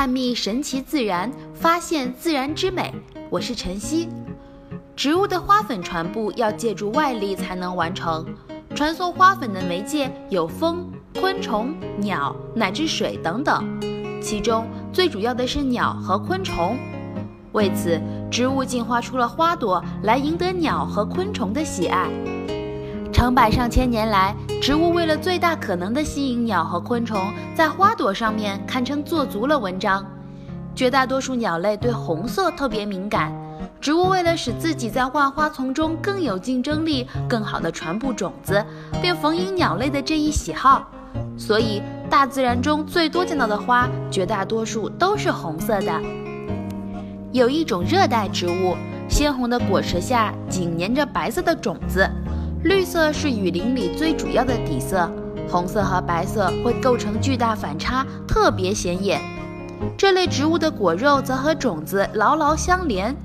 探秘神奇自然，发现自然之美。我是晨曦。植物的花粉传播要借助外力才能完成，传送花粉的媒介有风、昆虫、鸟乃至水等等，其中最主要的是鸟和昆虫。为此，植物进化出了花朵来赢得鸟和昆虫的喜爱。成百上千年来，植物为了最大可能的吸引鸟和昆虫，在花朵上面堪称做足了文章。绝大多数鸟类对红色特别敏感，植物为了使自己在万花丛中更有竞争力，更好的传播种子，便逢迎鸟类的这一喜好。所以，大自然中最多见到的花，绝大多数都是红色的。有一种热带植物，鲜红的果实下紧粘着白色的种子。绿色是雨林里最主要的底色，红色和白色会构成巨大反差，特别显眼。这类植物的果肉则和种子牢牢相连。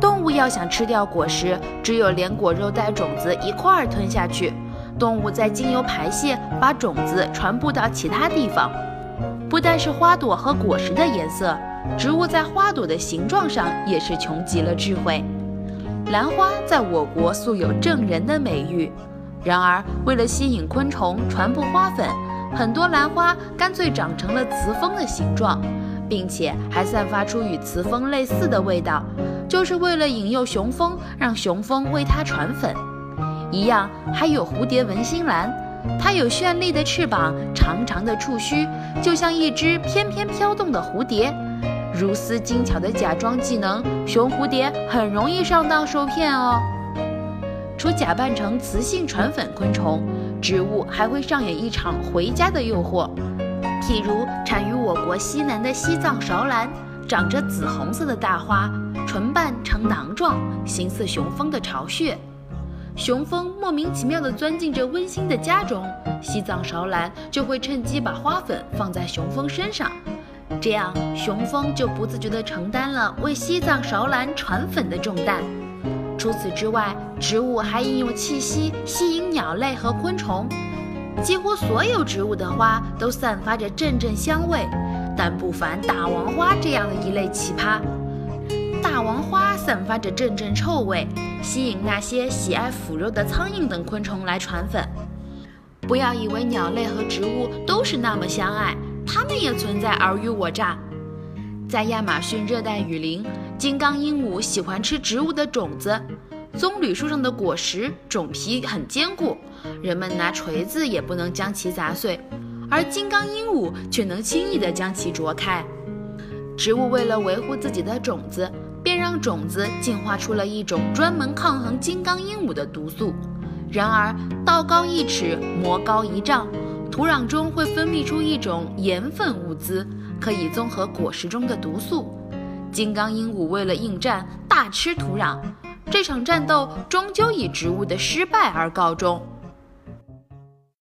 动物要想吃掉果实，只有连果肉带种子一块儿吞下去。动物再经由排泄把种子传播到其他地方。不但是花朵和果实的颜色，植物在花朵的形状上也是穷极了智慧。兰花在我国素有正人的美誉，然而为了吸引昆虫传播花粉，很多兰花干脆长成了雌蜂的形状，并且还散发出与雌蜂类似的味道，就是为了引诱雄蜂，让雄蜂为它传粉。一样还有蝴蝶文心兰，它有绚丽的翅膀，长长的触须，就像一只翩翩飘动的蝴蝶。如斯精巧的假装技能，雄蝴蝶很容易上当受骗哦。除假扮成雌性传粉昆虫，植物还会上演一场回家的诱惑。譬如产于我国西南的西藏韶兰，长着紫红色的大花，唇瓣呈囊状，形似雄蜂的巢穴。雄蜂莫名其妙地钻进这温馨的家中，西藏韶兰就会趁机把花粉放在雄蜂身上。这样，雄蜂就不自觉地承担了为西藏韶兰传粉的重担。除此之外，植物还应用气息吸引鸟类和昆虫。几乎所有植物的花都散发着阵阵香味，但不凡大王花这样的一类奇葩。大王花散发着阵阵臭味，吸引那些喜爱腐肉的苍蝇等昆虫来传粉。不要以为鸟类和植物都是那么相爱。它们也存在尔虞我诈。在亚马逊热带雨林，金刚鹦鹉喜欢吃植物的种子。棕榈树上的果实种皮很坚固，人们拿锤子也不能将其砸碎，而金刚鹦鹉却能轻易地将其啄开。植物为了维护自己的种子，便让种子进化出了一种专门抗衡金刚鹦鹉的毒素。然而，道高一尺，魔高一丈。土壤中会分泌出一种盐分物资，可以综合果实中的毒素。金刚鹦鹉为了应战，大吃土壤。这场战斗终究以植物的失败而告终。